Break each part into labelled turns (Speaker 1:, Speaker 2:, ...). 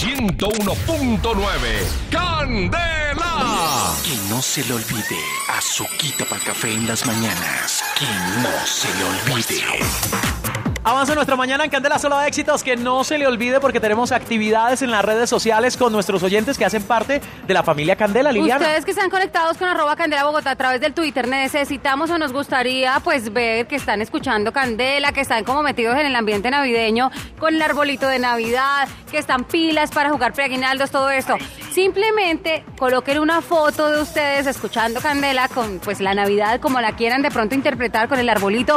Speaker 1: 101.9 Candela.
Speaker 2: Que no se le olvide, azuquita para el café en las mañanas. Que no se le olvide.
Speaker 3: Avanza nuestra mañana en Candela Solo de Éxitos. Que no se le olvide porque tenemos actividades en las redes sociales con nuestros oyentes que hacen parte de la familia Candela, Liliana.
Speaker 4: Ustedes que están conectados con arroba Candela Bogotá a través del Twitter, necesitamos o nos gustaría pues ver que están escuchando Candela, que están como metidos en el ambiente navideño, con el arbolito de Navidad, que están pilas para jugar preaguinaldos, todo esto. Simplemente coloquen una foto de ustedes escuchando Candela con pues la Navidad como la quieran de pronto interpretar con el arbolito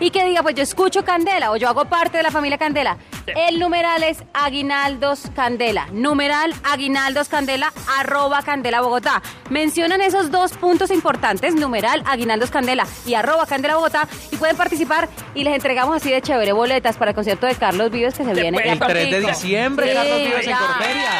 Speaker 4: y que diga pues yo escucho Candela o yo hago parte de la familia Candela. El numeral es Aguinaldos Candela. Numeral Aguinaldos Candela, arroba Candela Bogotá. Mencionan esos dos puntos importantes, numeral Aguinaldos Candela y arroba Candela Bogotá, y pueden participar y les entregamos así de chévere boletas para el concierto de Carlos Vives que se viene
Speaker 3: El 3 de diciembre,
Speaker 4: Sí,
Speaker 3: Carlos Vives en
Speaker 4: ya.
Speaker 3: Corferia.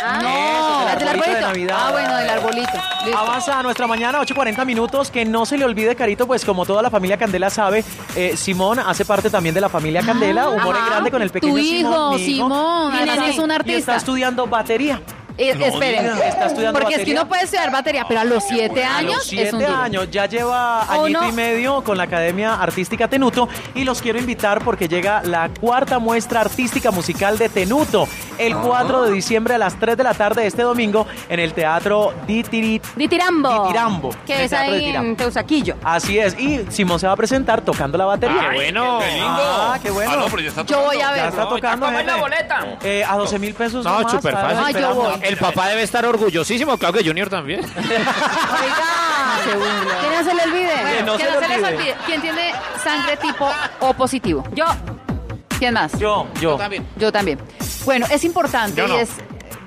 Speaker 4: Ah,
Speaker 3: Eso, el arbolito de. Navidad.
Speaker 4: Ah, bueno, del arbolito. Listo.
Speaker 3: Avanza a nuestra mañana, 8.40 minutos. Que no se le olvide, Carito, pues como toda la familia Candela sabe, eh, Simón hace parte también de la familia Candela. Humor en grande con el pequeño
Speaker 5: Tu hijo,
Speaker 3: Simón.
Speaker 5: es un
Speaker 3: Y está
Speaker 5: artista.
Speaker 3: estudiando batería.
Speaker 5: Eh, esperen,
Speaker 3: Está estudiando
Speaker 5: porque es que
Speaker 3: batería.
Speaker 5: uno puede estudiar batería, pero a los siete
Speaker 3: A
Speaker 5: años
Speaker 3: los
Speaker 5: es
Speaker 3: siete
Speaker 5: un
Speaker 3: años ya lleva añito
Speaker 4: Uno-
Speaker 3: y medio con la Academia Artística Tenuto y los quiero invitar porque llega la cuarta muestra artística musical de Tenuto el 4 de diciembre a las 3 de la tarde de este domingo en el Teatro Ditirit.
Speaker 4: Ditirambo.
Speaker 3: Ditirambo, en
Speaker 4: Que es ahí en Teusaquillo.
Speaker 3: Así es, y Simón se va a presentar tocando la batería.
Speaker 6: ¡Qué bueno!
Speaker 1: ¡Qué lindo!
Speaker 3: Ah, qué bueno.
Speaker 1: Ah, no, pero ya está
Speaker 5: Yo voy a
Speaker 1: tocando.
Speaker 3: Ya
Speaker 5: ver.
Speaker 3: está tocando,
Speaker 6: ¿cómo es la boleta?
Speaker 3: Eh, a 12 mil pesos.
Speaker 6: No,
Speaker 3: nomás,
Speaker 6: súper
Speaker 3: estaremos
Speaker 6: fácil.
Speaker 5: Ay, yo
Speaker 3: esperando.
Speaker 5: voy.
Speaker 6: El papá debe estar orgullosísimo, claro que Junior también.
Speaker 4: Oiga, que no se le olvide.
Speaker 3: Que no
Speaker 5: que
Speaker 3: se
Speaker 5: no
Speaker 3: le
Speaker 5: se les
Speaker 3: olvide.
Speaker 5: olvide. ¿Quién tiene sangre tipo O positivo?
Speaker 4: Yo,
Speaker 5: ¿Quién más?
Speaker 3: Yo, yo.
Speaker 5: Yo también. Bueno, es importante
Speaker 6: no.
Speaker 5: y es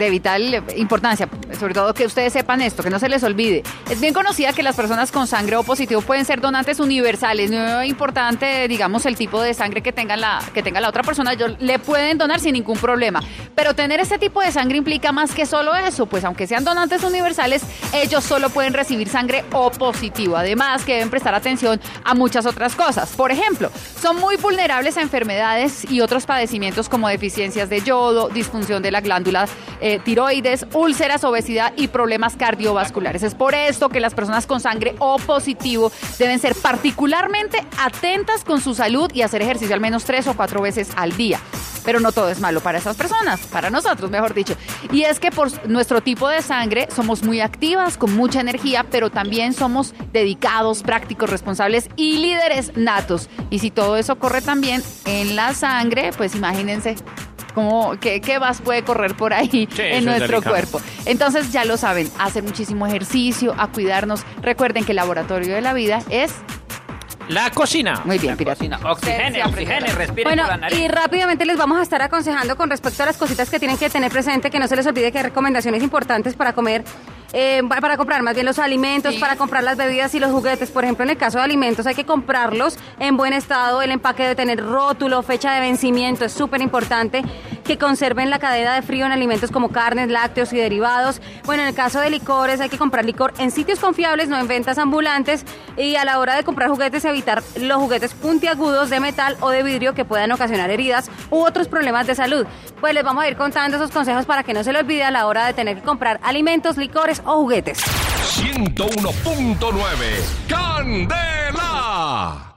Speaker 5: de vital importancia, sobre todo que ustedes sepan esto, que no se les olvide. Es bien conocida que las personas con sangre O positivo pueden ser donantes universales. No es importante, digamos, el tipo de sangre que tenga la, que tenga la otra persona. Ellos le pueden donar sin ningún problema. Pero tener este tipo de sangre implica más que solo eso. Pues aunque sean donantes universales, ellos solo pueden recibir sangre O positivo. Además, que deben prestar atención a muchas otras cosas. Por ejemplo, son muy vulnerables a enfermedades y otros padecimientos como deficiencias de yodo, disfunción de la glándula eh, tiroides, úlceras, obesidad y problemas cardiovasculares. Es por esto que las personas con sangre O positivo deben ser particularmente atentas con su salud y hacer ejercicio al menos tres o cuatro veces al día. Pero no todo es malo para esas personas, para nosotros, mejor dicho. Y es que por nuestro tipo de sangre somos muy activas, con mucha energía, pero también somos dedicados, prácticos, responsables y líderes natos. Y si todo eso corre también en la sangre, pues imagínense cómo, qué, qué más puede correr por ahí en
Speaker 6: es
Speaker 5: nuestro cuerpo. Entonces ya lo saben, hacer muchísimo ejercicio, a cuidarnos. Recuerden que el laboratorio de la vida es
Speaker 6: La cocina.
Speaker 5: muy bien,
Speaker 6: cocina. Oxigene, oxigene, respiren
Speaker 4: Bueno,
Speaker 6: por la nariz.
Speaker 4: y rápidamente les vamos a estar aconsejando con respecto a las cositas que tienen que tener presente, que no se les olvide que hay recomendaciones importantes para comer, eh, pa- para comprar más bien los alimentos,
Speaker 5: Sí.
Speaker 4: para comprar las bebidas y los juguetes. Por ejemplo, en el caso de alimentos hay que comprarlos en buen estado, el empaque debe tener rótulo, fecha de vencimiento, es súper importante que conserven la cadena de frío en alimentos como carnes, lácteos y derivados. Bueno, en el caso de licores hay que comprar licor en sitios confiables, no en ventas ambulantes y a la hora de comprar juguetes evitar los juguetes puntiagudos de metal o de vidrio que puedan ocasionar heridas u otros problemas de salud. Pues les vamos a ir contando esos consejos para que no se le olvide a la hora de tener que comprar alimentos, licores o juguetes.
Speaker 1: 101.9 Candela.